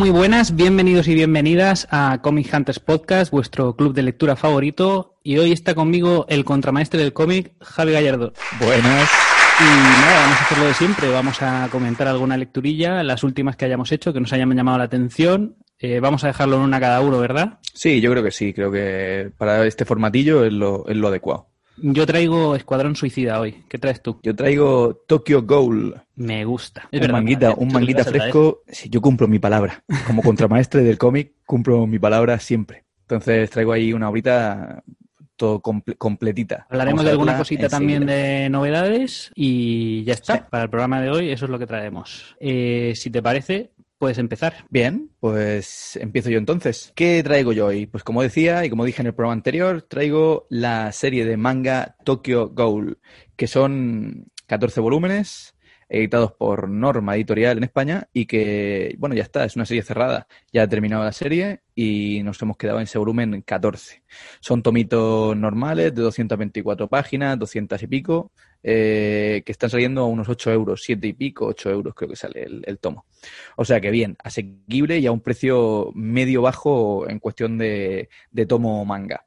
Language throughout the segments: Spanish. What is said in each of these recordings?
Muy buenas, bienvenidos y bienvenidas a Comic Hunters Podcast, vuestro club de lectura favorito. Y hoy está conmigo el contramaestre del cómic, Javi Gallardo. Buenas. Y nada, vamos a hacerlo de siempre. Vamos a comentar alguna lecturilla, las últimas que hayamos hecho, que nos hayan llamado la atención. Eh, vamos a dejarlo en una cada uno, ¿verdad? Sí, yo creo que sí. Creo que para este formatillo es lo, es lo adecuado. Yo traigo Escuadrón Suicida hoy. ¿Qué traes tú? Yo traigo Tokyo Ghoul. Me gusta. un manguita, un manguita fresco. Yo cumplo mi palabra. Como contramaestre del cómic, cumplo mi palabra siempre. Entonces traigo ahí una horita todo comple- completita. Hablaremos de alguna cosita también de novedades y ya está. Sí. Para el programa de hoy eso es lo que traemos. Eh, si te parece, puedes empezar. Bien, pues empiezo yo entonces. ¿Qué traigo yo hoy? Pues como decía y como dije en el programa anterior, traigo la serie de manga Tokyo Ghoul, que son 14 volúmenes editados por Norma Editorial en España y que, bueno, ya está, es una serie cerrada. Ya ha terminado la serie y nos hemos quedado en ese volumen 14. Son tomitos normales de 224 páginas, 200 y pico, eh, que están saliendo a unos 8 euros, 7 y pico, 8 euros creo que sale el, el tomo. O sea que bien, asequible y a un precio medio bajo en cuestión de, de tomo manga.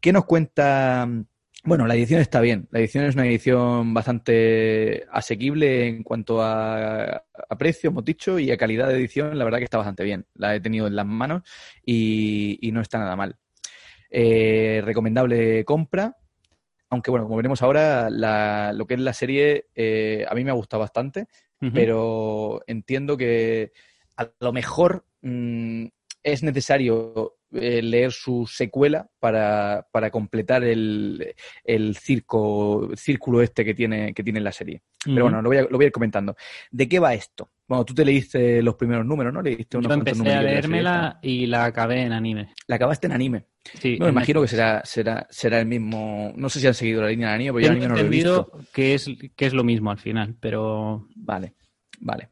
¿Qué nos cuenta? Bueno, la edición está bien. La edición es una edición bastante asequible en cuanto a, a precio, hemos dicho, y a calidad de edición, la verdad que está bastante bien. La he tenido en las manos y, y no está nada mal. Eh, recomendable compra. Aunque bueno, como veremos ahora, la- lo que es la serie eh, a mí me ha gustado bastante pero entiendo que a lo mejor mm, es necesario eh, leer su secuela para, para completar el, el circo, círculo este que tiene, que tiene la serie. Pero Ujú. bueno, lo voy, a, lo voy a ir comentando. ¿De qué va esto? Bueno, tú te leíste los primeros números, ¿no? Leíste unos Yo empecé a leérmela y la acabé en anime. La acabaste en anime. Sí, No, me imagino que será, será, será el mismo. No sé si han seguido la línea de anime, pero yo anime no lo he visto. que es, que es lo mismo al final, pero Vale, vale.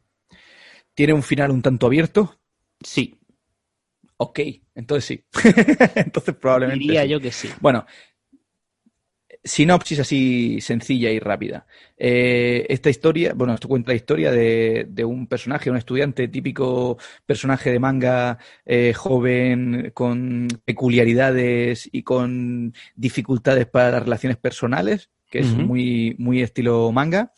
¿Tiene un final un tanto abierto? sí, Ok, entonces sí. entonces probablemente. diría sí. yo que sí. Bueno, sinopsis así sencilla y rápida. Eh, esta historia, bueno, esto cuenta la historia de, de un personaje, un estudiante típico personaje de manga eh, joven con peculiaridades y con dificultades para las relaciones personales, que es muy, muy estilo manga,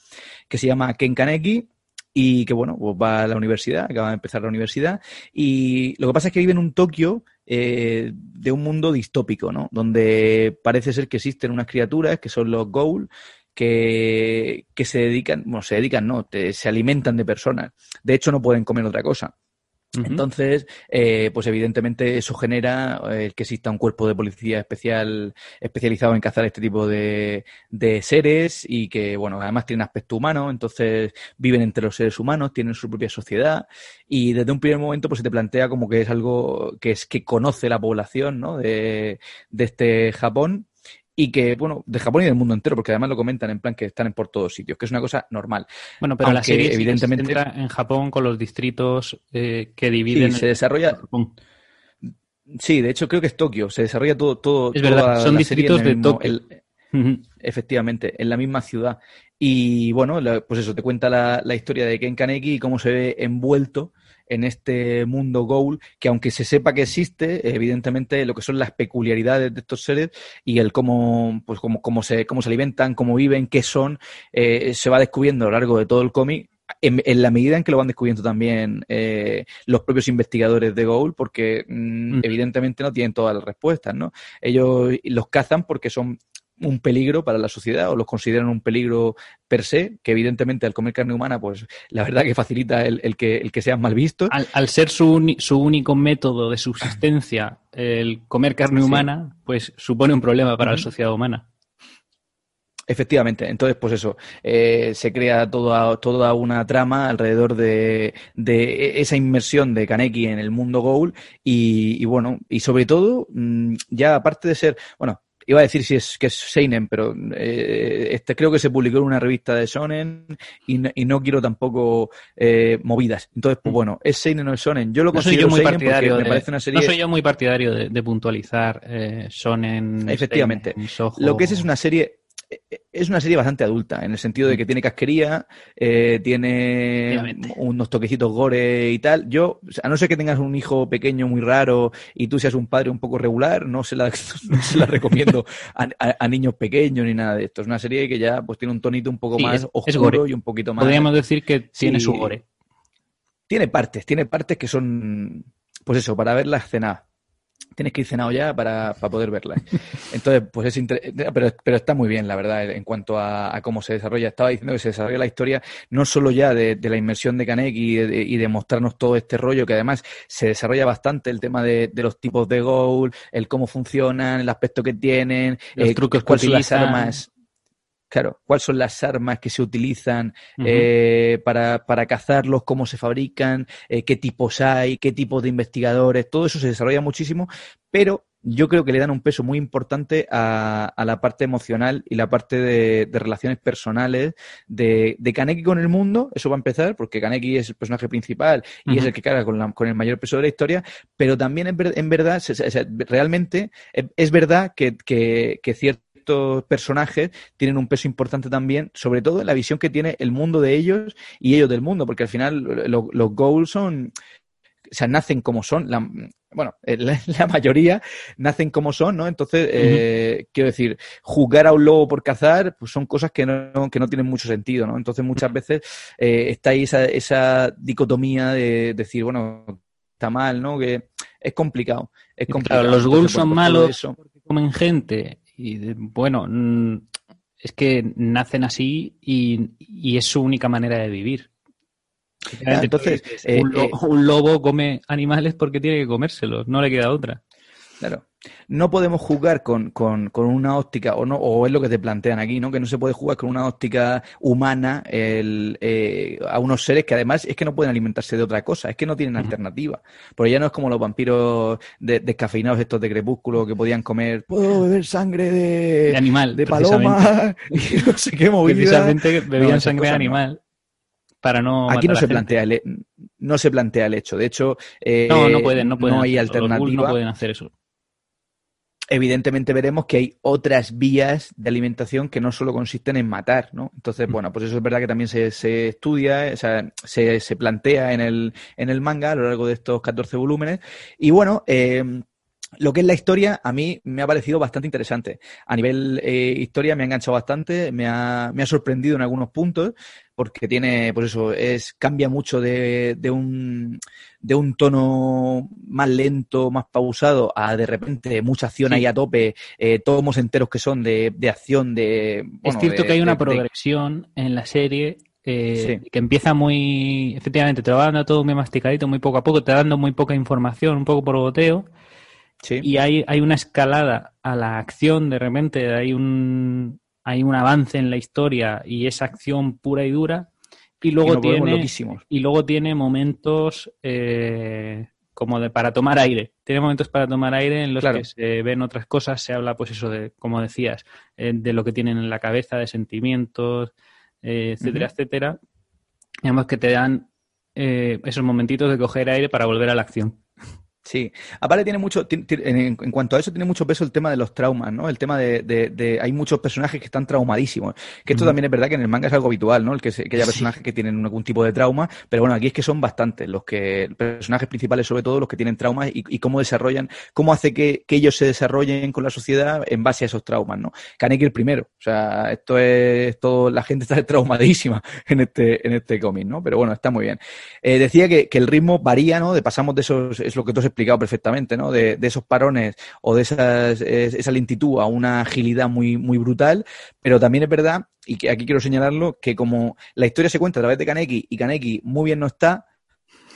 que se llama Ken Kaneki y que, bueno, pues va a la universidad, acaba de empezar la universidad y lo que pasa es que vive en un Tokio eh, de un mundo distópico, ¿no? Donde parece ser que existen unas criaturas que son los Ghoul que, que se dedican, bueno, se dedican, no, te- se alimentan de personas. De hecho, no pueden comer otra cosa. Entonces, eh, pues evidentemente eso genera eh, que exista un cuerpo de policía especial especializado en cazar este tipo de, de seres y que, bueno, además tienen aspecto humano, entonces viven entre los seres humanos, tienen su propia sociedad y desde un primer momento pues se te plantea como que es algo que es que conoce la población, ¿no? De, de este Japón y que, bueno, de Japón y del mundo entero, porque además lo comentan en plan que están por todos sitios, que es una cosa normal. Bueno, pero la Aunque, serie sí que evidentemente- se en Japón con los distritos eh, que dividen Sí, se desarrolla, Japón. Sí, de hecho creo que es Tokio. Se desarrolla todo, todo. Es toda verdad, son la serie distritos de mismo- Tokio. el- efectivamente, en la misma ciudad. Y bueno, la- pues eso, te cuenta la, la historia de Ken Kaneki y cómo se ve envuelto en este mundo Goul, que aunque se sepa que existe, evidentemente lo que son las peculiaridades de estos seres y el cómo, pues cómo, cómo se, cómo se alimentan, cómo viven, qué son, eh, se va descubriendo a lo largo de todo el cómic en, la medida en que lo van descubriendo también eh, los propios investigadores de Goul, porque mm, mm. evidentemente no tienen todas las respuestas, ¿no? Ellos los cazan porque son un peligro para la sociedad o los consideran un peligro per se, que evidentemente al comer carne humana, pues la verdad que facilita el, que, el que sean mal vistos. Al, ser su, su, único método de subsistencia el comer carne humana, pues supone un problema para la sociedad humana. Efectivamente, entonces pues eso, eh, se crea toda, toda una trama alrededor de, de, esa inmersión de Kaneki en el mundo Goul y, bueno, y sobre todo, mm, ya aparte de ser, bueno, iba a decir si es que es Seinen, pero eh, este creo que se publicó en una revista de Shonen y, y no quiero tampoco eh, movidas. Entonces, pues mm. bueno, ¿es Seinen o es Shonen? Yo lo considero muy partidario me parece una serie... No soy yo muy partidario de, puntualizar eh, Shonen. Efectivamente. lo que es es una serie es una serie bastante adulta, en el sentido de que tiene casquería, eh, tiene unos toquecitos gore y tal. Yo, a no ser que tengas un hijo pequeño muy raro y tú seas un padre un poco regular, no se la, se la recomiendo a, niños pequeños ni nada de esto. Es una serie que ya pues tiene un tonito un poco más oscuro y un poquito más... Podríamos decir que tiene su gore. Tiene partes, tiene partes que son, pues eso, para ver la escena tienes que ir cenado ya para, poder verla. Entonces, pues es pero, pero está muy bien, la verdad, en cuanto a, cómo se desarrolla. Estaba diciendo que se desarrolla la historia no solo ya de, la inmersión de Canek y de, mostrarnos todo este rollo, que además se desarrolla bastante el tema de, los tipos de goal, el cómo funcionan, el aspecto que tienen, los eh, trucos cuáles son las armas. Claro, cuáles son las armas que se utilizan eh, para, para, cazarlos, cómo se fabrican, eh, qué tipos hay, qué tipos de investigadores, todo eso se desarrolla muchísimo, pero yo creo que le dan un peso muy importante a, la parte emocional y la parte de, relaciones personales de, de, Kaneki con el mundo, eso va a empezar, porque Kaneki es el personaje principal y es el que carga con, con, el mayor peso de la historia, pero también en, verdad, realmente es, verdad que, que, que cierto personajes tienen un peso importante también, sobre todo en la visión que tiene el mundo de ellos y ellos del mundo, porque al final los goals son, o sea, nacen como son, la, bueno, la, mayoría nacen como son, ¿no? Entonces, eh, quiero decir, jugar a un lobo por cazar, pues son cosas que no, que no tienen mucho sentido, ¿no? Entonces, muchas veces eh, está ahí esa, esa dicotomía de decir, bueno, está mal, ¿no? Que es complicado. Es complicado. los ghouls son malos porque comen gente y bueno, mm, es que nacen así y, es su única manera de vivir. entonces, eh, eh, un, lobo come animales porque tiene que comérselos, no le queda otra. Claro no podemos jugar con, con, con, una óptica, o no, o es lo que te plantean aquí, ¿no? Que no se puede jugar con una óptica humana el, eh, a unos seres que además es que no pueden alimentarse de otra cosa, es que no tienen alternativa. Porque ya no es como los vampiros descafeinados estos de crepúsculo que podían comer, puedo beber sangre de, animal, de paloma, y no sé qué movida. Precisamente bebían sangre de animal. Para no Aquí no se plantea el, no se plantea el hecho. De hecho, eh, no, no pueden, no pueden. No hay alternativa. no pueden hacer eso evidentemente veremos que hay otras vías de alimentación que no solo consisten en matar, ¿no? Entonces, bueno, pues eso es verdad que también se, se estudia, o sea, se, se, plantea en el, en el manga a lo largo de estos 14 volúmenes. Y bueno, eh, lo que es la historia, a mí me ha parecido bastante interesante. A nivel eh, historia me ha enganchado bastante, me ha, me ha sorprendido en algunos puntos, porque tiene, pues eso, es, cambia mucho de, de, un, de un tono más lento, más pausado, a de repente mucha acción ahí a tope, eh, tomos enteros que son de, de acción, de... es cierto que hay una progresión en la serie eh, que empieza muy, efectivamente, te va dando todo muy masticadito, muy poco a poco, te va dando muy poca información, un poco por boteo, y hay, hay una escalada a la acción, de repente hay un, hay un avance en la historia y esa acción pura y dura. Y luego, tiene, y luego tiene momentos eh, como de para tomar aire. Tiene momentos para tomar aire en los que se ven otras cosas, se habla, pues eso, de, como decías, eh, de lo que tienen en la cabeza, de sentimientos, eh, etcétera, etcétera. Digamos que te dan esos momentitos de coger aire para volver a la acción. Sí, aparte tiene mucho, en, cuanto a eso tiene mucho peso el tema de los traumas, ¿no? El tema de, de, hay muchos personajes que están traumadísimos, que esto también es verdad que en el manga es algo habitual, ¿no? El que, que haya personajes que tienen algún tipo de trauma, pero bueno, aquí es que son bastantes los que, personajes principales sobre todo los que tienen traumas y, cómo desarrollan, cómo hace que, que, ellos se desarrollen con la sociedad en base a esos traumas, ¿no? Kaneki el primero, o sea, esto es todo, la gente está traumadísima en este, en este cómic, ¿no? Pero bueno, está muy bien. Eh, decía que, que el ritmo varía, ¿no? De pasamos de esos, es lo que tú has explicado perfectamente, ¿no? De, esos parones o de esas, esa lentitud a una agilidad muy, brutal, pero también es verdad, y que aquí quiero señalarlo, que como la historia se cuenta a través de Kaneki y Kaneki muy bien no está,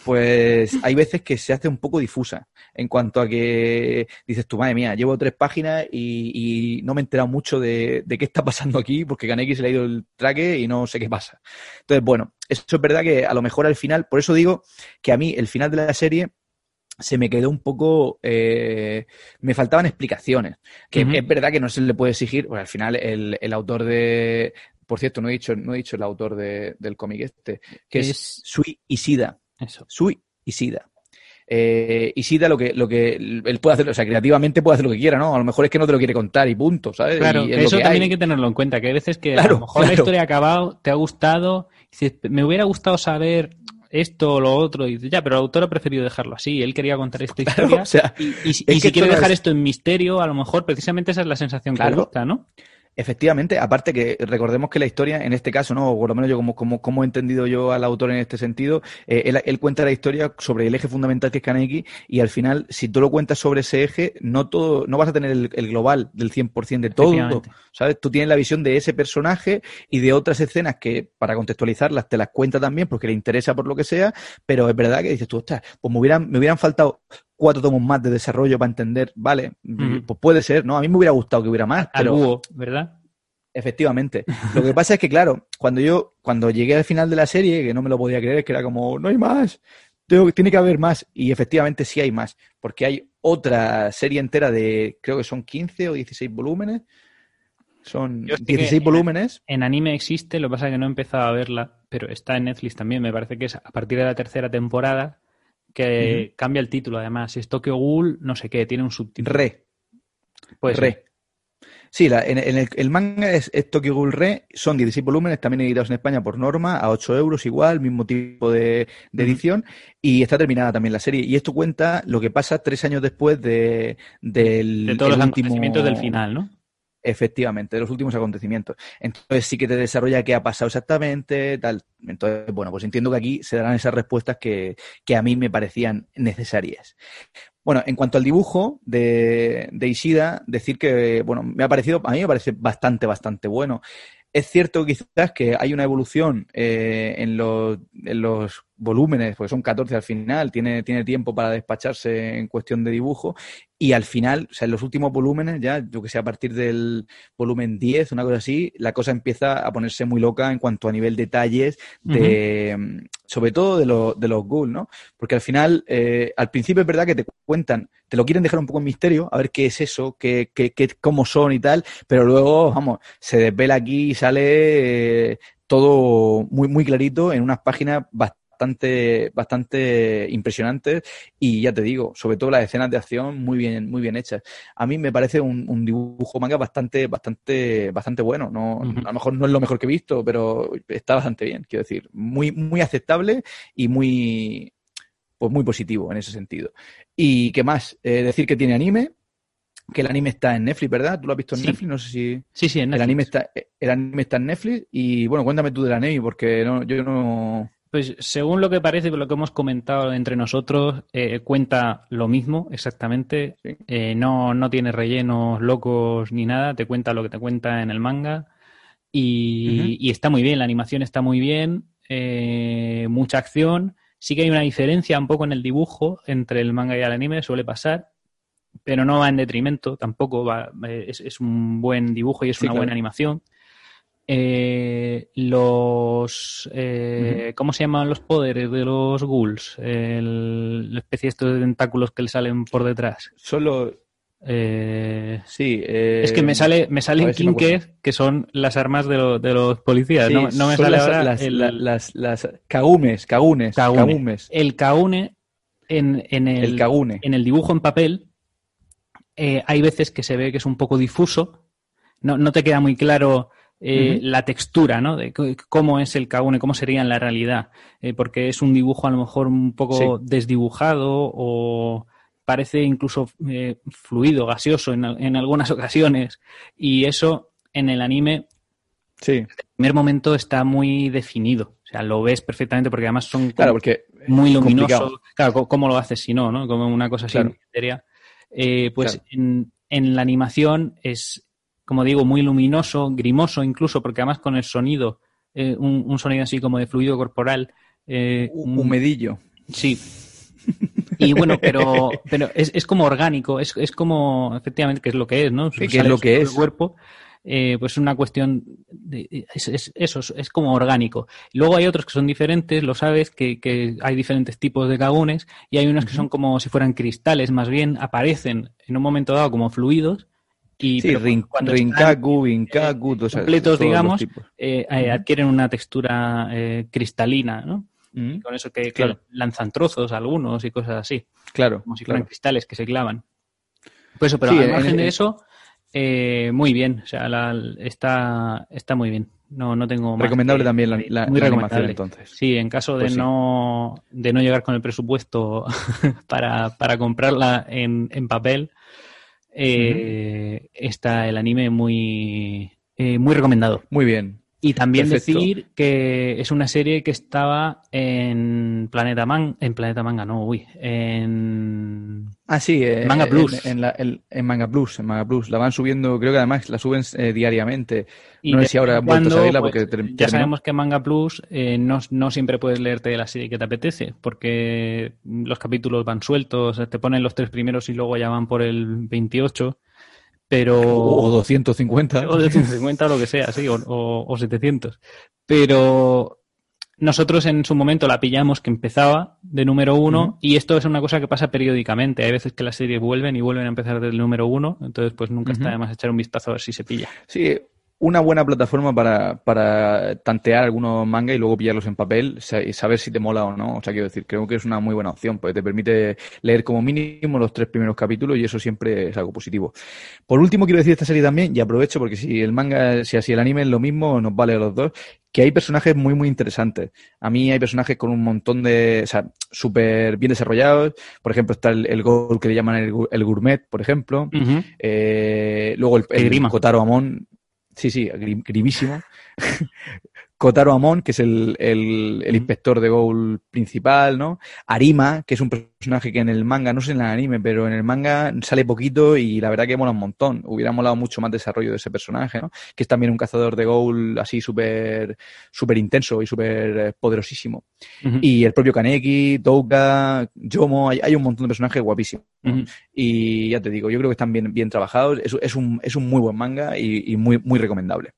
pues hay veces que se hace un poco difusa en cuanto a que dices tú, madre mía, llevo tres páginas y, no me he enterado mucho de, qué está pasando aquí porque Kaneki se le ha ido el traque y no sé qué pasa. Entonces, bueno, eso es verdad que a lo mejor al final, por eso digo que a mí el final de la serie se me quedó un poco. Eh, me faltaban explicaciones. Que es verdad que no se le puede exigir, pues al final el, el autor de. Por cierto, no he dicho, no he dicho el autor de, del cómic este, que es, Sui Isida. Eso. Sui Isida. Eh, Isida lo que, lo que él puede hacer, o sea, creativamente puede hacer lo que quiera, ¿no? A lo mejor es que no te lo quiere contar y punto, ¿sabes? Claro, eso también hay. que tenerlo en cuenta, que hay veces que a lo mejor la historia ha acabado, te ha gustado, me hubiera gustado saber esto o lo otro, y dice, ya, pero el autor ha preferido dejarlo así, él quería contar esta historia, y, si quiere dejar esto en misterio, a lo mejor precisamente esa es la sensación que gusta, ¿no? Efectivamente, aparte que recordemos que la historia, en este caso, ¿no? O por lo menos yo como, como, como he entendido yo al autor en este sentido, eh, él, cuenta la historia sobre el eje fundamental que es Kaneki y al final, si tú lo cuentas sobre ese eje, no todo, no vas a tener el, global del 100% de todo, ¿sabes? Tú tienes la visión de ese personaje y de otras escenas que, para contextualizarlas, te las cuenta también porque le interesa por lo que sea, pero es verdad que dices tú, ostras, pues me hubieran, me hubieran faltado cuatro tomos más de desarrollo para entender, vale, pues puede ser, ¿no? A mí me hubiera gustado que hubiera más. Pero... ¿verdad? Efectivamente. Lo que pasa es que, claro, cuando yo, cuando llegué al final de la serie, que no me lo podía creer, que era como, no hay más, tiene que haber más. Y efectivamente sí hay más, porque hay otra serie entera de, creo que son 15 o 16 volúmenes. Son 16 volúmenes. En, anime existe, lo que pasa es que no he empezado a verla, pero está en Netflix también. Me parece que es a partir de la tercera temporada que cambia el título, además. Es Tokyo Ghoul, no sé qué, tiene un subtítulo. Re. Pues Re. Sí, la, en, el, manga es, Tokyo Ghoul Re, son 16 volúmenes, también editados en España por norma, a 8 euros igual, mismo tipo de, edición, y está terminada también la serie. Y esto cuenta lo que pasa tres años después de, del de todos los acontecimientos del final, ¿no? Efectivamente, de los últimos acontecimientos. Entonces sí que te desarrolla qué ha pasado exactamente, tal. Entonces, bueno, pues entiendo que aquí se darán esas respuestas que, que a mí me parecían necesarias. Bueno, en cuanto al dibujo de, de Ishida, decir que, bueno, me ha parecido, a mí me parece bastante, bastante bueno. Es cierto quizás que hay una evolución eh, en, los, en los volúmenes, porque son 14 al final, tiene, tiene tiempo para despacharse en cuestión de dibujo, y al final, o sea, en los últimos volúmenes, ya, yo que sé, a partir del volumen 10, una cosa así, la cosa empieza a ponerse muy loca en cuanto a nivel detalles, de, sobre todo de, lo, de los ghouls, ¿no? Porque al final, eh, al principio es verdad que te cuentan, te lo quieren dejar un poco en misterio, a ver qué es eso, qué, qué, qué cómo son y tal, pero luego, vamos, se desvela aquí y sale eh, todo muy, muy clarito en unas páginas bastante bastante, bastante impresionantes y ya te digo, sobre todo las escenas de acción muy bien, muy bien hechas. A mí me parece un, dibujo manga bastante, bastante, bastante bueno. No, A lo mejor no es lo mejor que he visto, pero está bastante bien, quiero decir. Muy, muy aceptable y muy, pues muy positivo en ese sentido. Y qué más, eh, decir que tiene anime, que el anime está en Netflix, ¿verdad? ¿Tú lo has visto en Netflix? No sé si. Sí, sí, en Netflix. El anime está, el anime está en Netflix. Y bueno, cuéntame tú del anime, porque no, yo no. Pues según lo que parece, lo que hemos comentado entre nosotros, eh, cuenta lo mismo exactamente. Eh, no, no tiene rellenos locos ni nada, te cuenta lo que te cuenta en el manga. Y, está muy bien, la animación está muy bien, eh, mucha acción. Sí que hay una diferencia un poco en el dibujo entre el manga y el anime, suele pasar, pero no va en detrimento tampoco. Va, es, un buen dibujo y es una buena animación eh, los eh, ¿cómo se llaman los poderes de los ghouls? El, la especie de de tentáculos que le salen por detrás. Solo eh, sí, eh, es que me sale me salen kinkes que son las armas de, de los policías. no, me sale las, ahora las, las, las, El caune en, en el, en el dibujo en papel eh, hay veces que se ve que es un poco difuso, no, no te queda muy claro eh, la textura, ¿no? De cómo es el Kagune, cómo sería en la realidad, eh, porque es un dibujo a lo mejor un poco desdibujado o parece incluso fluido, gaseoso en, en, algunas ocasiones y eso en el anime Sí. En el primer momento está muy definido. O sea, lo ves perfectamente porque además son claro, porque muy luminosos. Claro, ¿cómo lo haces si no? ¿no? Como una cosa así eh, pues en, la animación es, como digo, muy luminoso, grimoso incluso, porque además con el sonido, eh, un, sonido así como de fluido corporal. Eh, un medillo. Sí. Y bueno, pero, pero es, es como orgánico, es, es como, efectivamente, que es lo que es, ¿no? ¿Qué es lo que es? El cuerpo eh, pues es una cuestión, de, es, eso, es como orgánico. Luego hay otros que son diferentes, lo sabes, que, hay diferentes tipos de cagones y hay unos que son como si fueran cristales, más bien aparecen en un momento dado como fluidos. Y sí, cuando rinkaku, inkaku, completos, digamos, eh, eh, adquieren una textura cristalina, ¿no? con eso que, lanzan trozos algunos y cosas así. Claro. Como si fueran cristales que se clavan. Pues eso, pero al margen de eso, eh, muy bien, o sea, está, está muy bien. No, no tengo más Recomendable también la, muy recomendable. entonces. Sí, en caso de, pues no, de no llegar con el presupuesto para, para comprarla en, en papel, eh, está el anime muy, eh, muy recomendado. Muy bien. Y también decir que es una serie que estaba en Planeta Man, en Planeta Manga, no, uy, en Ah, sí, eh, Manga Plus. En, Manga Plus, en Manga Plus. La van subiendo, creo que además la suben eh, diariamente. no sé si ahora han vuelto a porque pues, Ya sabemos que en Manga Plus eh, no, no, siempre puedes leerte la serie que te apetece, porque los capítulos van sueltos, te ponen los tres primeros y luego ya van por el 28 pero... O 250. O 250 o lo que sea, sí, o, o, 700. Pero nosotros en su momento la pillamos que empezaba de número uno y esto es una cosa que pasa periódicamente. Hay veces que las series vuelven y vuelven a empezar desde el número uno, entonces pues nunca está de más echar un vistazo a ver si se pilla. Sí, una buena plataforma para, para tantear algunos manga y luego pillarlos en papel y saber si te mola o no. O sea, quiero decir, creo que es una muy buena opción, porque te permite leer como mínimo los tres primeros capítulos y eso siempre es algo positivo. Por último, quiero decir esta serie también, y aprovecho porque si el manga, si así el anime es lo mismo, nos vale a los dos, que hay personajes muy, muy interesantes. A mí hay personajes con un montón de, o sea, súper bien desarrollados. Por ejemplo, está el, el gol que le llaman el, gourmet, por ejemplo. eh, luego el, el Kotaro Amon, Sí, sí, grimísimo. Kotaro Amon, que es el, el, el, inspector de Goul principal, ¿no? Arima, que es un personaje que en el manga, no sé en el anime, pero en el manga sale poquito y la verdad que mola un montón. Hubiera molado mucho más desarrollo de ese personaje, ¿no? Que es también un cazador de Goul así súper súper intenso y súper eh, poderosísimo. Y el propio Kaneki, Touka, Yomo, hay, hay, un montón de personajes guapísimos. Y ya te digo, yo creo que están bien, bien trabajados. Es, es, un, es un muy buen manga y, y muy, muy recomendable.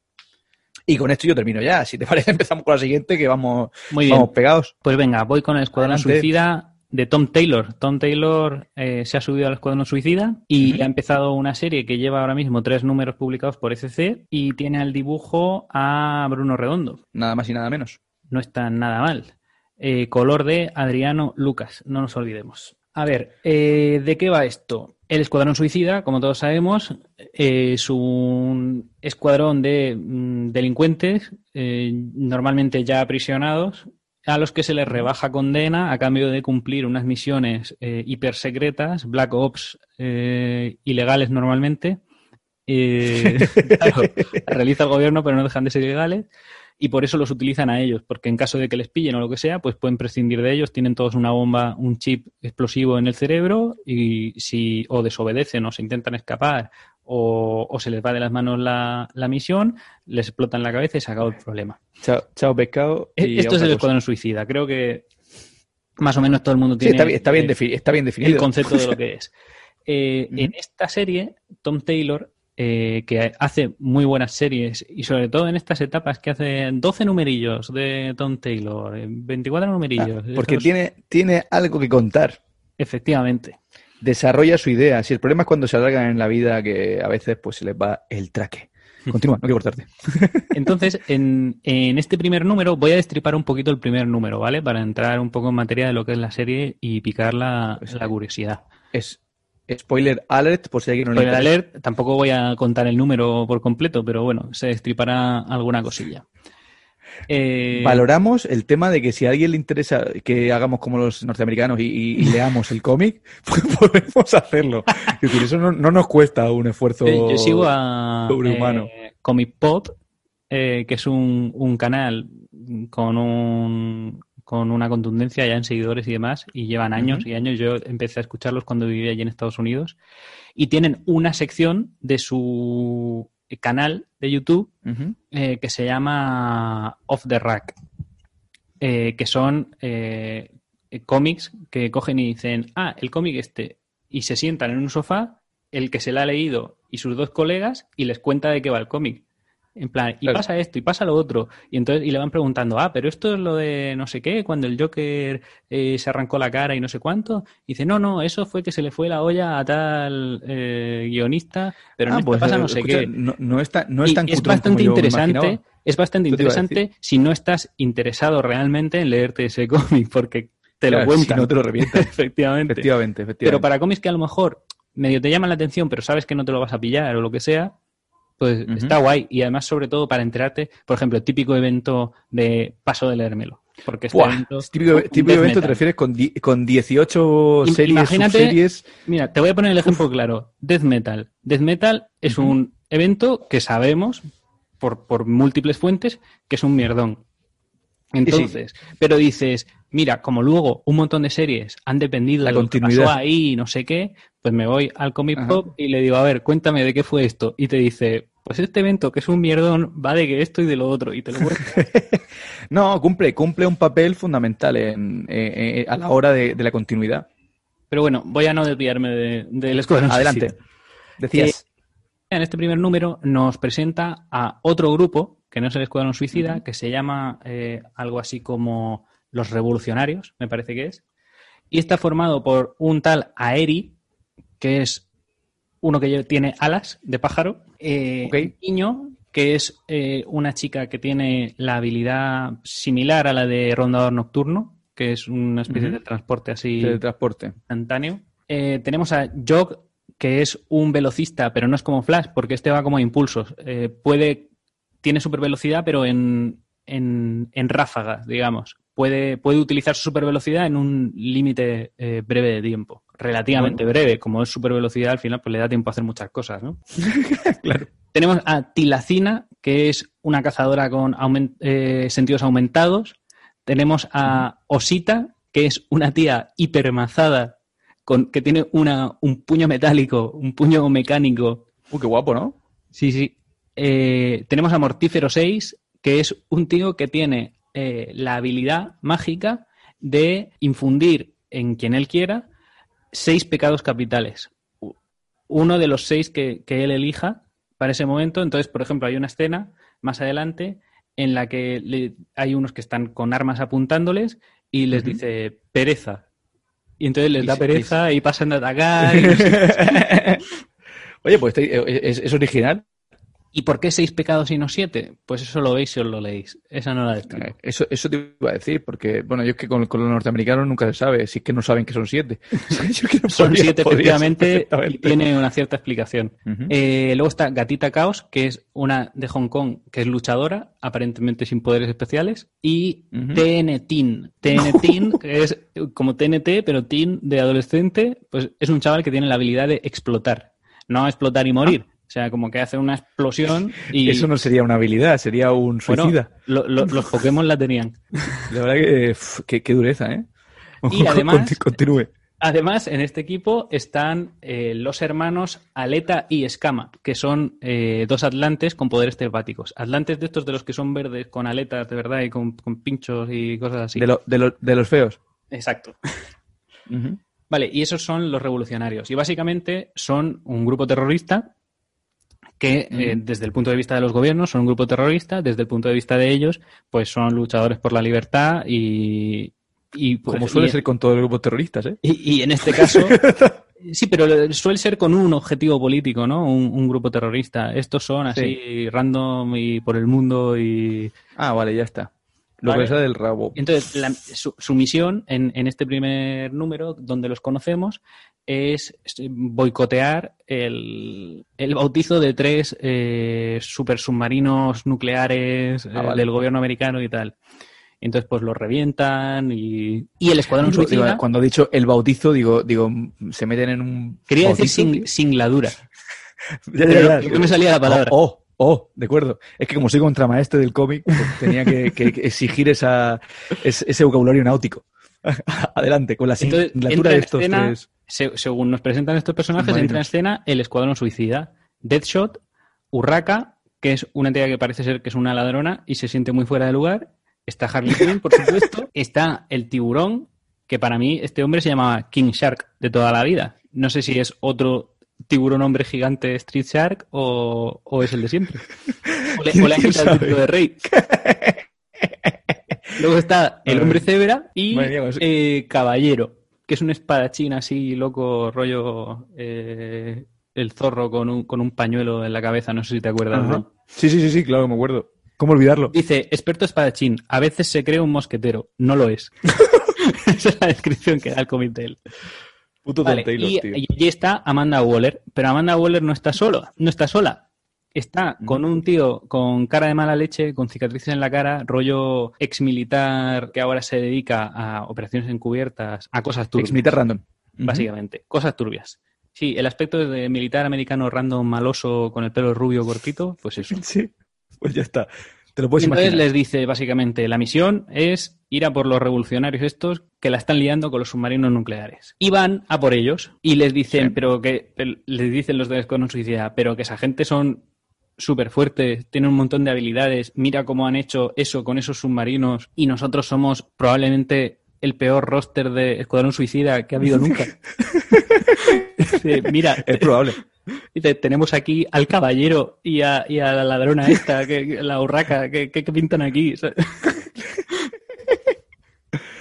Y con esto yo termino ya. Si te parece, empezamos con la siguiente, que vamos, vamos pegados. Pues venga, voy con el Escuadrón Suicida de Tom Taylor. Tom Taylor eh, se ha subido al Escuadrón Suicida y ha empezado una serie que lleva ahora mismo tres números publicados por SC y tiene al dibujo a Bruno Redondo. Nada más y nada menos. No está nada mal. Eh, color de Adriano Lucas, no nos olvidemos. A ver, eh, ¿de qué va esto? El Escuadrón Suicida, como todos sabemos, es un escuadrón de mm, delincuentes, eh, normalmente ya aprisionados, a los que se les rebaja condena a cambio de cumplir unas misiones eh, hipersecretas, Black Ops eh, ilegales normalmente. realiza el gobierno, pero no dejan de ser ilegales y por eso los utilizan a ellos, porque en caso de que les pillen o lo que sea, pues pueden prescindir de ellos, tienen todos una bomba, un chip explosivo en el cerebro y si o desobedecen o se intentan escapar o, se les va de las manos la, misión, les explotan la cabeza y se acabó el problema. Chao, chao pescado. E, esto es el escuadrón suicida, creo que más o menos todo el mundo tiene está, bien, está, bien definido el concepto de lo que es. Eh, en esta serie, Tom Taylor eh, que hace muy buenas series y sobre todo en estas etapas que hace 12 numerillos de Tom Taylor, 24 eh, numerillos. Ah, porque tiene, tiene algo que contar. Efectivamente. Desarrolla su idea. Si el problema es cuando se alargan en la vida que a veces pues se les va el traque. Continúa, no quiero cortarte. Entonces, en, este primer número voy a destripar un poquito el primer número, ¿vale? Para entrar un poco en materia de lo que es la serie y picar la, pues curiosidad. Es spoiler alert, por si alguien no Spoiler alert, tampoco voy a contar el número por completo, pero bueno, se destripará alguna cosilla. Eh, Valoramos el tema de que si a alguien le interesa que hagamos como los norteamericanos y, leamos el cómic, pues podemos hacerlo. Es decir, eso no, nos cuesta un esfuerzo yo sigo a sobrehumano. Eh, Comic Pop, eh, que es un, canal con un con una contundencia ya en seguidores y demás, y llevan años y años. Yo empecé a escucharlos cuando vivía allí en Estados Unidos, y tienen una sección de su canal de YouTube eh, que se llama Off the Rack, eh, que son eh, cómics que cogen y dicen, ah, el cómic este, y se sientan en un sofá, el que se la ha leído y sus dos colegas, y les cuenta de qué va el cómic. En plan, y pasa esto, y pasa lo otro. Y entonces, y le van preguntando, ah, pero esto es lo de no sé qué, cuando el Joker eh, se arrancó la cara y no sé cuánto. Y dice, no, no, eso fue que se le fue la olla a tal eh, guionista, pero ah, no pues, pasa no sé qué. No, está, no es tan es bastante interesante, es bastante interesante si no estás interesado realmente en leerte ese cómic, porque te lo cuentan. Si no te lo revientas. efectivamente. efectivamente. Efectivamente. Pero para cómics que a lo mejor medio te llaman la atención, pero sabes que no te lo vas a pillar o lo que sea, pues está guay. Y además, sobre todo, para enterarte, por ejemplo, típico evento de paso de leérmelo. Porque este evento, típico, evento te refieres con, con 18 series, Imagínate, Mira, te voy a poner el ejemplo claro. Death Metal. Death Metal es un evento que sabemos por, por múltiples fuentes que es un mierdón. Entonces, pero dices, mira, como luego un montón de series han dependido de lo que pasó ahí, no sé qué, pues me voy al Comic Pop y le digo, a ver, cuéntame de qué fue esto. Y te dice, pues este evento, que es un mierdón, va de que esto y de lo otro, y te lo No, cumple, cumple un papel fundamental en, eh, eh, a la hora de, la continuidad. Pero bueno, voy a no desviarme del de, Escuadrón Adelante. Decías. Eh, en este primer número nos presenta a otro grupo, que no es el Escuadrón Suicida, que se llama algo así como Los Revolucionarios, me parece que es. Y está formado por un tal Aeri, que es uno que tiene alas de pájaro, eh, niño que es eh, una chica que tiene la habilidad similar a la de rondador nocturno, que es una especie de transporte así de transporte instantáneo. Eh, tenemos a Jog, que es un velocista, pero no es como Flash, porque este va como a impulsos. puede, tiene super velocidad, pero en, en, en ráfagas, digamos. Puede, puede utilizar su super velocidad en un límite breve de tiempo relativamente breve. Como es super velocidad, al final pues le da tiempo a hacer muchas cosas, ¿no? claro. Tenemos a Tilacina, que es una cazadora con eh, sentidos aumentados. Tenemos a Osita, que es una tía hipermazada con, que tiene una, un puño metálico, un puño mecánico. Uy, qué guapo, ¿no? Sí, sí. Eh, tenemos a Mortífero 6, que es un tío que tiene eh, la habilidad mágica de infundir en quien él quiera seis pecados capitales. Uno de los seis que, él elija para ese momento. Entonces, por ejemplo, hay una escena más adelante en la que hay unos que están con armas apuntándoles y les dice pereza. Y entonces les da pereza y pasan a atacar. Oye, pues este, es, original. ¿Y por qué seis pecados y no siete? Pues eso lo veis si os lo leéis. Esa no la describo. Eh, eso, eso te iba a decir, porque, bueno, yo es que con, los norteamericanos nunca se sabe, si es que no saben que son siete. son siete, efectivamente, y tiene una cierta explicación. Eh, luego está Gatita Caos, que es una de Hong Kong, que es luchadora, aparentemente sin poderes especiales, y TN Teen. TN que es como TNT, pero Teen de adolescente, pues es un chaval que tiene la habilidad de explotar. No explotar y morir, o sea, como que hace una explosión y... Eso no sería una habilidad, sería un suicida. los Pokémon la tenían. La verdad que qué dureza, ¿eh? Y además, Continúe. Además, en este equipo están eh, los hermanos Aleta y Escama, que son eh, dos atlantes con poderes telepáticos. Atlantes de estos de los que son verdes, con aletas de verdad y con, pinchos y cosas así. De, de, los feos. Exacto. Vale, y esos son los revolucionarios. Y básicamente son un grupo terrorista que eh, desde el punto de vista de los gobiernos son un grupo terrorista, desde el punto de vista de ellos, pues son luchadores por la libertad y... y pues, Como suele ser con todos los grupos terroristas, ¿eh? Y, en este caso, Sí, pero suele ser con un objetivo político, ¿no? Un, grupo terrorista. Estos son así random y por el mundo y... Ah, vale, ya está. Lo que del rabo. Entonces, su, misión en, en, este primer número, donde los conocemos, es boicotear el, el bautizo de tres eh, super submarinos nucleares ah, eh, del gobierno americano y tal. Entonces, pues los revientan y, y el escuadrón suicida... Cuando he dicho el bautizo, digo, digo se meten en un... Quería decir sin, singladura. ya, me salía la palabra. Oh, oh. Oh, de acuerdo. Es que como soy contramaestre del cómic, pues tenía que, exigir esa, ese, vocabulario náutico. Adelante, con la singladura de estos tres. según nos presentan estos personajes, entra en escena el Escuadrón Suicida, Deadshot, Urraca, que es una entidad que parece ser que es una ladrona y se siente muy fuera de lugar. Está Harley Quinn, por supuesto. Está el tiburón, que para mí este hombre se llamaba King Shark de toda la vida. No sé si es otro tiburón hombre gigante Street Shark o, es el de siempre. O le, han quitado el título de rey. Luego está el hombre cebra y eh, caballero, que es un espadachín así loco, rollo eh, el zorro con un, con un pañuelo en la cabeza, no sé si te acuerdas. Sí, sí, sí, sí, claro, me acuerdo. ¿Cómo olvidarlo? Dice, experto espadachín, a veces se cree un mosquetero, no lo es. Esa es la descripción que da el comité. él y, está Amanda Waller, pero Amanda Waller no está solo, no está sola. Está con un tío con cara de mala leche, con cicatrices en la cara, rollo ex militar que ahora se dedica a operaciones encubiertas, a cosas turbias. Ex militar random. Básicamente, cosas turbias. Sí, el aspecto de militar americano random maloso con el pelo rubio cortito, pues eso. Sí, pues ya está. Te lo puedes Entonces les dice básicamente, la misión es ir a por los revolucionarios estos que la están liando con los submarinos nucleares. Y van a por ellos y les dicen, pero que les dicen los de con Suicida, pero que esa gente son súper fuertes, tienen un montón de habilidades, mira cómo han hecho eso con esos submarinos y nosotros somos probablemente el peor roster de Escuadrón Suicida que ha habido nunca. mira, es probable. Dice, tenemos aquí al caballero y a, la ladrona esta, que, la urraca, que, pintan aquí.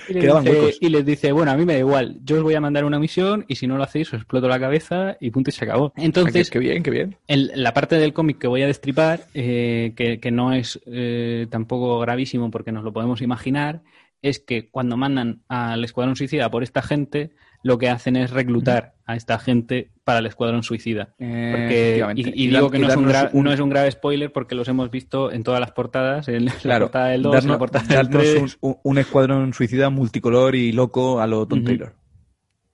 Y, les dice, bueno, a mí me da igual, yo os voy a mandar una misión y si no lo hacéis os exploto la cabeza y punto y se acabó. Entonces, qué bien, qué bien. la parte del cómic que voy a destripar, eh, que, no es eh, tampoco gravísimo porque nos lo podemos imaginar, es que cuando mandan al Escuadrón Suicida por esta gente, lo que hacen es reclutar a esta gente para el Escuadrón Suicida. Eh, y, digo que no, es un no, es un grave spoiler porque los hemos visto en todas las portadas, en la portada del 2, en la portada del 3. Un, Escuadrón Suicida multicolor y loco a lo Tom Taylor.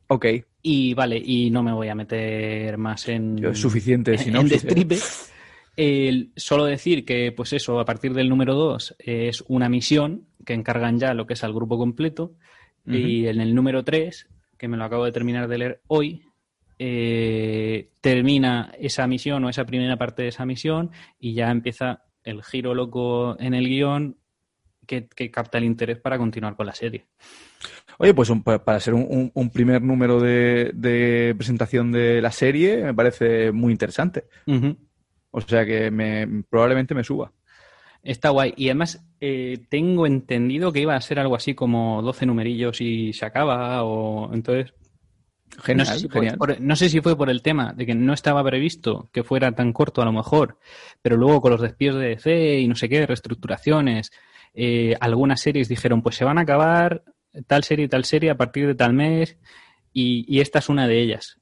Ok. Y vale, y no me voy a meter más en... es suficiente, si no... En destripe. solo decir que, pues eso, a partir del número 2 es una misión que encargan ya lo que es al grupo completo. Y en el número 3 que me lo acabo de terminar de leer hoy, eh, termina esa misión o esa primera parte de esa misión y ya empieza el giro loco en el guion que, capta el interés para continuar con la serie. Oye, pues para ser un, primer número de, presentación de la serie me parece muy interesante. O sea que me, probablemente me suba. Está guay. Y además eh, tengo entendido que iba a ser algo así como 12 numerillos y se acaba. O entonces. Genial, no, sé si fue por el tema de que no estaba previsto que fuera tan corto a lo mejor, pero luego con los despidos de DC y no sé qué, reestructuraciones, eh, algunas series dijeron, pues se van a acabar tal serie y tal serie a partir de tal mes y, y esta es una de ellas.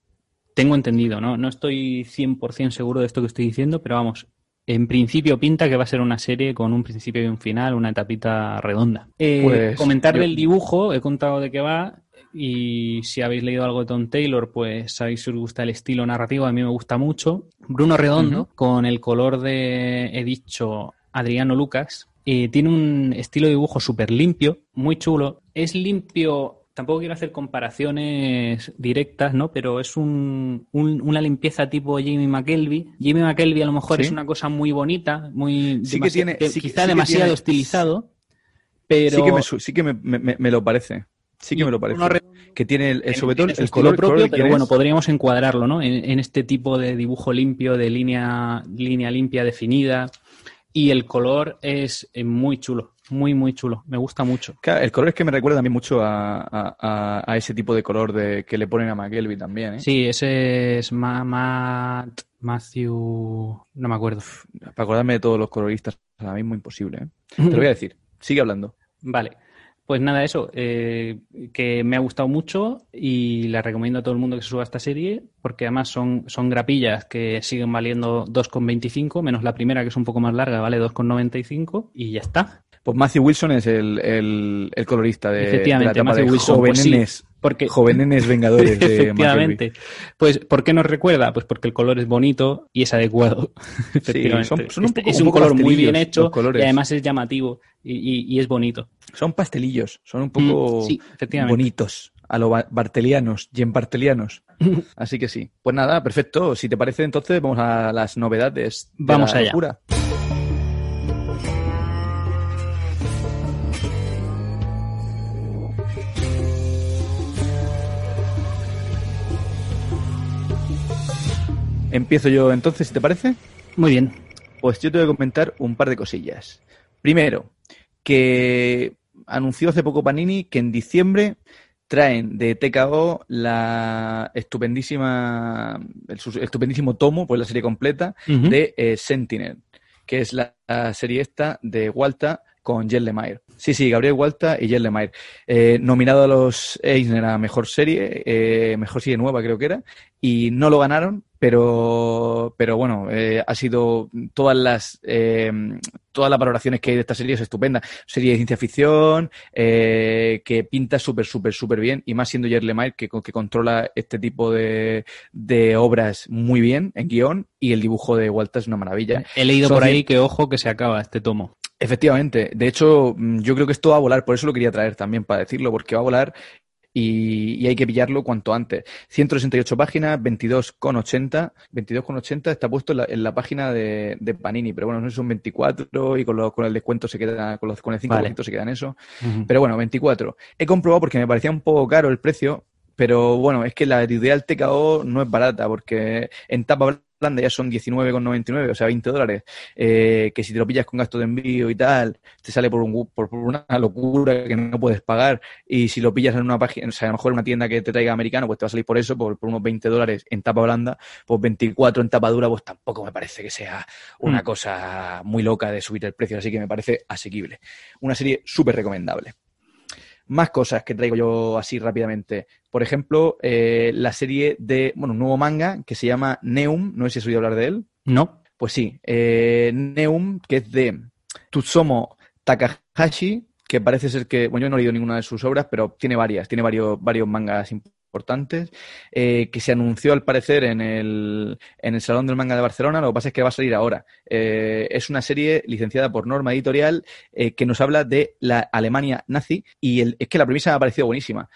Tengo entendido, ¿no? No estoy 100% seguro de esto que estoy diciendo, pero vamos, en principio pinta que va a ser una serie con un principio y un final, una etapita redonda. Eh, pues, comentar del dibujo, he contado de qué va y si habéis leído algo de Tom Taylor, pues sabéis si os gusta el estilo narrativo, a mí me gusta mucho. Bruno Redondo, con el color de, he dicho, Adriano Lucas, eh, tiene un estilo de dibujo súper limpio, muy chulo. Es limpio tampoco quiero hacer comparaciones directas, ¿no? Pero es un, una limpieza tipo Jimmy McKelvey. Jimmy McKelvey a lo mejor es una cosa muy bonita, muy sí que tiene, quizá demasiado estilizado, pero sí que, me, lo parece. Sí que me lo parece. que tiene el, sobre todo el, color propio, pero bueno, podríamos encuadrarlo, ¿no? En, este tipo de dibujo limpio, de línea, línea limpia definida. Y el color es eh, muy chulo. Muy, muy chulo. Me gusta mucho. el color es que me recuerda también mucho a, ese tipo de color de que le ponen a McKelvey también. ¿eh? Sí, ese es Matt, Matthew. No me acuerdo. Para acordarme de todos los coloristas, ahora mismo imposible. ¿eh? Te lo voy a decir. Sigue hablando. Vale. Pues nada, eso, eh, que me ha gustado mucho y la recomiendo a todo el mundo que se suba a esta serie, porque además son, son grapillas que siguen valiendo 2,25, menos la primera que es un poco más larga, vale 2,95 y ya está. Pues Matthew Wilson es el, el, colorista de, Efectivamente, la Matthew Wilson, pues porque... Jovenenes Vengadores de Efectivamente. Pues, ¿por qué nos recuerda? Pues porque el color es bonito y es adecuado. son, un este es un, color muy bien hecho y además es llamativo y, es bonito. Son pastelillos, son un poco mm, bonitos a lo bartelianos, y bartelianos. Así que sí. Pues nada, perfecto. Si te parece, entonces vamos a las novedades. De vamos allá. Empiezo yo entonces, si te parece. Muy bien. Pues yo te voy a comentar un par de cosillas. Primero, que anunció hace poco Panini que en diciembre traen de TKO la estupendísima, el, estupendísimo tomo, pues la serie completa, de eh, Sentinel, que es la, serie esta de Walta con Jen Lemire. Sí, sí, Gabriel Walta y Jen Lemire. Eh, nominado a los Eisner a Mejor Serie, eh, Mejor Serie Nueva creo que era, y no lo ganaron, pero, pero bueno, eh, ha sido todas las eh, todas las valoraciones que hay de esta serie es estupenda. Serie de ciencia ficción eh, que pinta súper, súper, súper bien y más siendo Jerry Lemire que, que controla este tipo de, de obras muy bien en guion y el dibujo de Walter es una maravilla. He leído por ahí que ojo que se acaba este tomo. Efectivamente. De hecho, yo creo que esto va a volar, por eso lo quería traer también para decirlo, porque va a volar y, hay que pillarlo cuanto antes. 168 páginas, 22,80. 22,80 está puesto en la, página de, Panini, pero bueno, no son 24 y con, con el descuento se queda, con, los, con el 5% se queda en eso. Pero bueno, 24. He comprobado porque me parecía un poco caro el precio, pero bueno, es que la ideal TKO no es barata porque en tapa ya son 19,99, o sea, 20 dólares, eh, que si te lo pillas con gasto de envío y tal, te sale por, un, por, una locura que no puedes pagar. Y si lo pillas en una página, o sea, a lo mejor en una tienda que te traiga americano, pues te va a salir por eso, por, unos 20 dólares en tapa blanda, pues 24 en tapa dura, pues tampoco me parece que sea una mm. cosa muy loca de subir el precio, así que me parece asequible. Una serie súper recomendable. Más cosas que traigo yo así rápidamente. Por ejemplo, eh, la serie de, bueno, un nuevo manga que se llama Neum. No sé si has oído hablar de él. No. Pues sí, eh, Neum, que es de Tutsumo Takahashi, que parece ser que, bueno, yo no he leído ninguna de sus obras, pero tiene varias, tiene varios, varios mangas importantes importantes, eh, que se anunció al parecer en el, en el Salón del Manga de Barcelona, lo que pasa es que va a salir ahora. Eh, es una serie licenciada por Norma Editorial eh, que nos habla de la Alemania nazi y el, es que la premisa me ha parecido buenísima.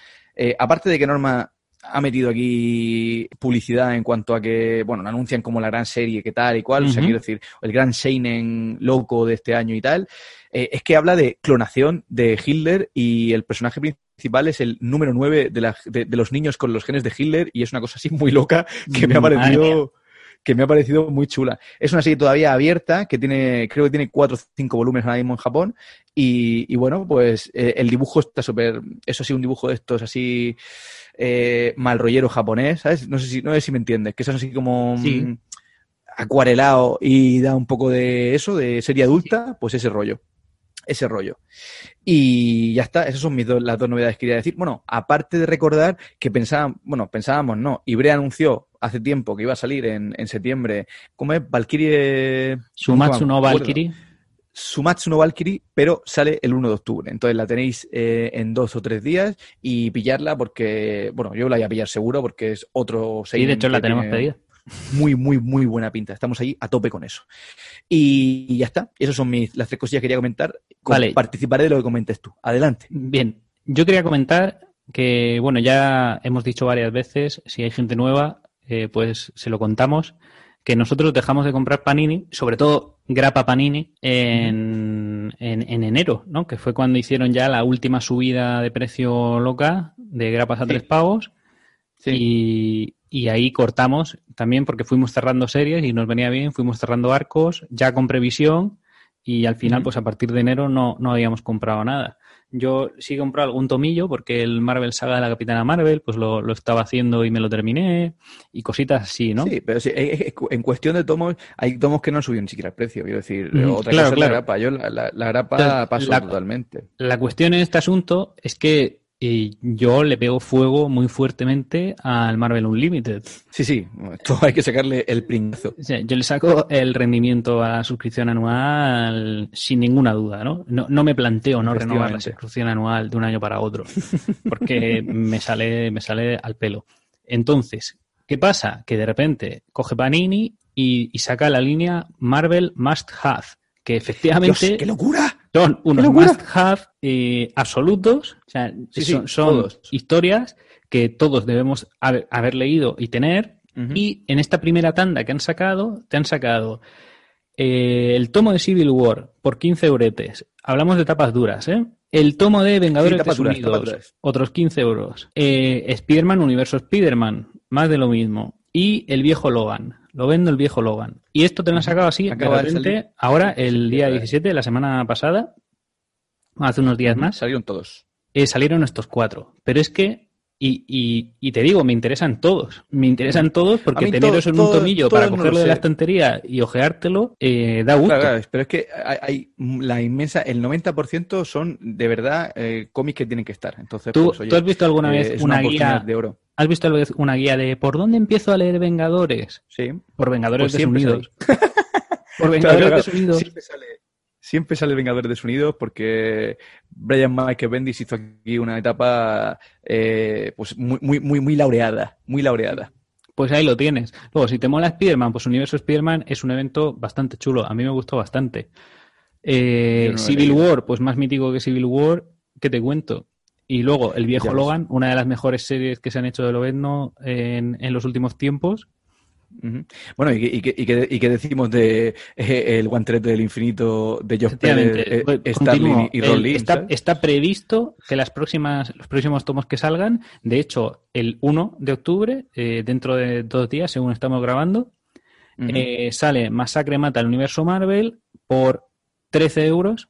aparte de que Norma ha metido aquí publicidad en cuanto a que, bueno, anuncian como la gran serie, que tal y cual, o sea, quiero decir, el gran Seinen loco de este año y tal, es que habla de clonación de Hitler y el personaje principal principal es el número 9 de, de, los niños con los genes de Hitler y es una cosa así muy loca que me ha parecido que me ha parecido muy chula. Es una serie todavía abierta, que tiene, creo que tiene cuatro o cinco volúmenes ahora mismo en Japón. Y, bueno, pues eh, el dibujo está súper, eso sí, un dibujo de estos así eh, mal rollero japonés, ¿sabes? No sé si, no sé si me entiendes, que es así como mm, acuarelado y da un poco de eso, de serie adulta, pues ese rollo ese rollo. Y ya está, esas son mis las dos novedades que quería decir. Bueno, aparte de recordar que pensábamos, bueno, pensábamos, no, Ibre anunció hace tiempo que iba a salir en, septiembre, ¿cómo es? Valkyrie... Sumatsu no Valkyrie. Sumatsu no Valkyrie, pero sale el 1 de octubre. Entonces la tenéis eh, en dos o tres días y pillarla porque, bueno, yo la voy a pillar seguro porque es otro... Sí, de hecho la tenemos pedida muy, muy, muy buena pinta. Estamos ahí a tope con eso. Y ya está. Esas son mis, las tres cosillas que quería comentar. Vale. Participaré de lo que comentes tú. Adelante. Bien. Yo quería comentar que, bueno, ya hemos dicho varias veces, si hay gente nueva, eh, pues se lo contamos, que nosotros dejamos de comprar Panini, sobre todo Grapa Panini, en, en, enero, ¿no? Que fue cuando hicieron ya la última subida de precio loca de grapas a tres pavos. Sí. Y, y ahí cortamos también porque fuimos cerrando series y nos venía bien, fuimos cerrando arcos ya con previsión y al final, pues a partir de enero no, no habíamos comprado nada. Yo sí he comprado algún tomillo porque el Marvel Saga de la Capitana Marvel, pues lo, lo, estaba haciendo y me lo terminé y cositas así, ¿no? Sí, pero sí, en cuestión de tomos, hay tomos que no han subido ni siquiera el precio, quiero decir, otra cosa es la grapa, yo la, la, la grapa paso totalmente. La cuestión en este asunto es que y yo le pego fuego muy fuertemente al Marvel Unlimited. Sí, sí, todo hay que sacarle el pringazo. yo le saco el rendimiento a la suscripción anual sin ninguna duda, ¿no? No, no me planteo no renovar la suscripción anual de un año para otro, porque me sale, me sale al pelo. Entonces, ¿qué pasa? Que de repente coge Panini y, y saca la línea Marvel Must Have, que efectivamente... ¡Qué locura! Son unos must-have eh, absolutos, o sea, son, historias que todos debemos haber, leído y tener. Y en esta primera tanda que han sacado, te han sacado eh, el tomo de Civil War por 15 euretes. Hablamos de tapas duras, ¿eh? El tomo de Vengadores Unidos, otros 15 euros. Eh, Spider-Man, Universo Spider-Man, más de lo mismo. Y el viejo Logan. Lo vendo el viejo Logan. Y esto te lo han sacado así, Acaba de ahora, el día 17, la semana pasada, hace unos días más. Salieron todos. Eh, salieron estos cuatro. Pero es que, y, y, te digo, me interesan todos. Me interesan todos porque teneros en un tomillo para cogerlo de la estantería y ojeártelo eh, da gusto. Claro, pero es que hay, la inmensa, el 90% son de verdad eh, cómics que tienen que estar. Entonces, ¿Tú, pues, ¿tú has visto alguna vez una, guía de oro? ¿Has visto una guía de por dónde empiezo a leer Vengadores? Sí. Por Vengadores pues Desunidos. por Vengadores Desunidos. Siempre sale, siempre sale Vengadores Desunidos porque Brian Michael Bendis hizo aquí una etapa eh, pues muy, muy, muy, muy laureada. Muy laureada. Pues ahí lo tienes. Luego, si te mola Spider-Man, pues Universo Spider-Man es un evento bastante chulo. A mí me gustó bastante. Eh, Civil War, pues más mítico que Civil War, ¿qué te cuento? Y luego El viejo Logan, una de las mejores series que se han hecho de Lobezno en, en los últimos tiempos. Bueno, ¿y, y, y, qué, decimos de eh, el guantelete del infinito de Josh Pérez, eh, pues, Starling y Ron está, está, previsto que las próximas, los próximos tomos que salgan, de hecho, el 1 de octubre, eh, dentro de dos días, según estamos grabando, sale Masacre Mata el Universo Marvel por 13 euros.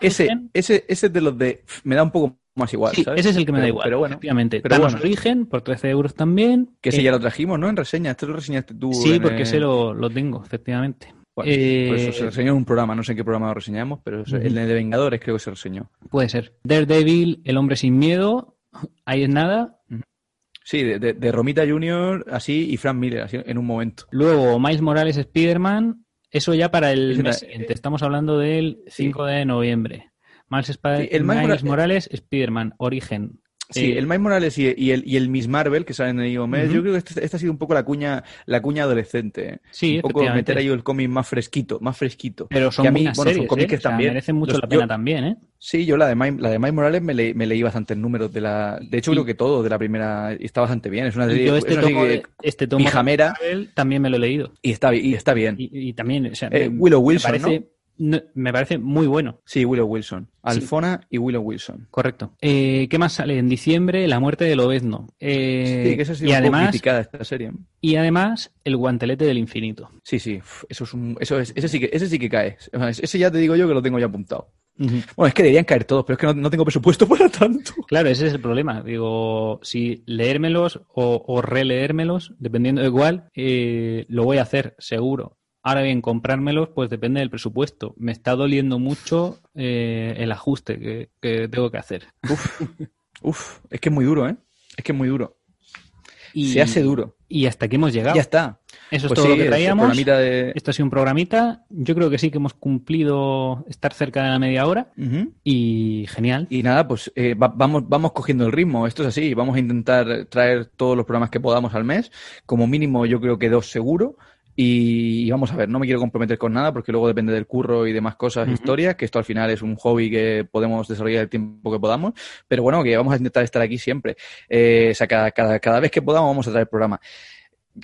Ese, ese, ese de los de... Me da un poco más igual, Ese es el que me da igual, pero bueno, efectivamente. Pero bueno. Origen por 13 euros también. Que ese ya lo trajimos, ¿no? En reseña. Este lo reseñaste tú. Sí, porque ese lo, lo, tengo, efectivamente. Bueno, eso se reseñó en un programa, no sé en qué programa lo reseñamos, pero el de Vengadores creo que se reseñó. Puede ser. Daredevil, El Hombre Sin Miedo, ahí es nada. Sí, de, de, Romita Junior, así, y Frank Miller, así, en un momento. Luego, Miles Morales, Spider-Man, eso ya para el mes siguiente. Estamos hablando del 5 de noviembre. Miles, el Miles Morales, Spider-Man, Origen. Sí, el Miles Morales y, el, y el Miss Marvel que salen en el mes, yo creo que esta, este ha sido un poco la cuña, la cuña adolescente. Sí, un poco meter ahí el cómic más fresquito, más fresquito. Pero son buenas series, son ¿eh? que también. merecen mucho la pena también, ¿eh? Sí, yo la de Miles, la de Miles Morales me, me leí bastantes números de la. De hecho, creo que todo de la primera está bastante bien. Es una serie. Yo este tomo, este tomo también me lo he leído. Y está, y está bien. Y, también, o sea, eh, Willow Wilson, parece, me parece muy bueno. Sí, Willow Wilson. Alfona y Willow Wilson. Correcto. Eh, ¿Qué más sale? En diciembre, La muerte de Lobezno. Eh, sí, que esa ha sido y además, esta serie. Y además, El guantelete del infinito. Sí, sí. Eso es un, eso es, ese sí que, ese sí que cae. Ese ya te digo yo que lo tengo ya apuntado. Bueno, es que deberían caer todos, pero es que no, tengo presupuesto para tanto. Claro, ese es el problema. Digo, si leérmelos o, o releérmelos, dependiendo de cuál, eh, lo voy a hacer, seguro. Ahora bien, comprármelos, pues depende del presupuesto. Me está doliendo mucho eh, el ajuste que, tengo que hacer. Uf, uf, es que es muy duro, ¿eh? Es que es muy duro. Y, Se hace duro. Y hasta aquí hemos llegado. Ya está. Eso es pues todo lo que traíamos. Esto ha sido un programita. Yo creo que sí que hemos cumplido estar cerca de la media hora. Y genial. Y nada, pues eh, vamos, vamos cogiendo el ritmo. Esto es así. Vamos a intentar traer todos los programas que podamos al mes. Como mínimo, yo creo que dos seguro. Y, vamos a ver, no me quiero comprometer con nada porque luego depende del curro y demás cosas, historias, que esto al final es un hobby que podemos desarrollar el tiempo que podamos, pero bueno, que vamos a intentar estar aquí siempre. Eh, o sea, cada, cada, cada vez que podamos vamos a traer el programa.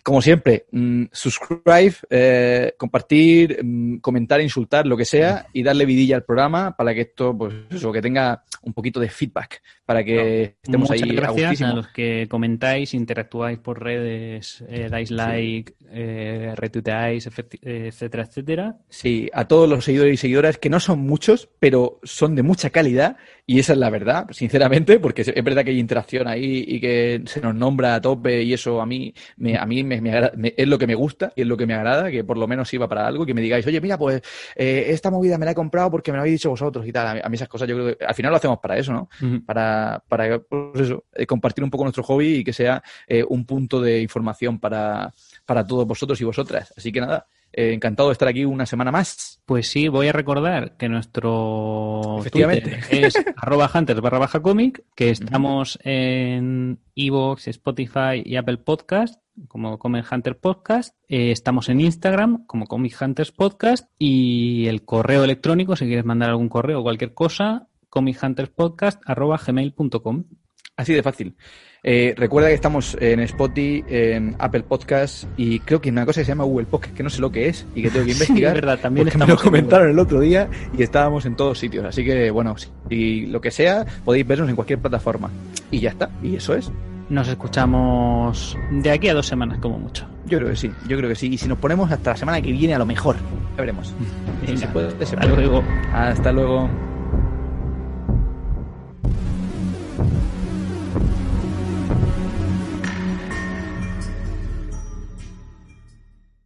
Como siempre, mm, subscribe, eh, compartir, mm, comentar, insultar, lo que sea, y darle vidilla al programa para que esto, pues eso, que tenga un poquito de feedback, para que estemos Muchas ahí gracias a, los que comentáis, interactuáis por redes, eh, dais like, eh, retuiteáis, etcétera, etcétera. Sí, a todos los seguidores y seguidoras, que no son muchos, pero son de mucha calidad, y esa es la verdad, sinceramente, porque es verdad que hay interacción ahí y que se nos nombra a tope, y eso a mí, me, a mí me, es lo que me gusta y es lo que me agrada, que por lo menos sirva para algo, que me digáis, oye, mira, pues eh, esta movida me la he comprado porque me lo habéis dicho vosotros y tal. A mí, esas cosas yo creo que al final lo hacemos para eso, ¿no? Para, para pues eso, eh, compartir un poco nuestro hobby y que sea eh, un punto de información para, para todos vosotros y vosotras. Así que nada, encantado de estar aquí una semana más. Pues sí, voy a recordar que nuestro Twitter es arroba hunters barra baja cómic, que estamos en Evox, Spotify y Apple Podcast como Comic Hunter Podcast. Eh, estamos en Instagram como Comic Hunters Podcast y el correo electrónico, si quieres mandar algún correo o cualquier cosa, comichunterspodcast.gmail.com. Así de fácil. Eh, recuerda que estamos en Spotify, en Apple Podcast y creo que hay una cosa que se llama Google Podcast, que no sé lo que es y que tengo que investigar. Sí, verdad, también me lo comentaron el otro día y estábamos en todos sitios. Así que, bueno, si lo que sea, podéis vernos en cualquier plataforma. Y ya está, y eso es. Nos escuchamos de aquí a dos semanas, como mucho. Yo creo que sí, yo creo que sí. Y si nos ponemos hasta la semana que viene, a lo mejor. Ya veremos. hasta luego. Hasta luego.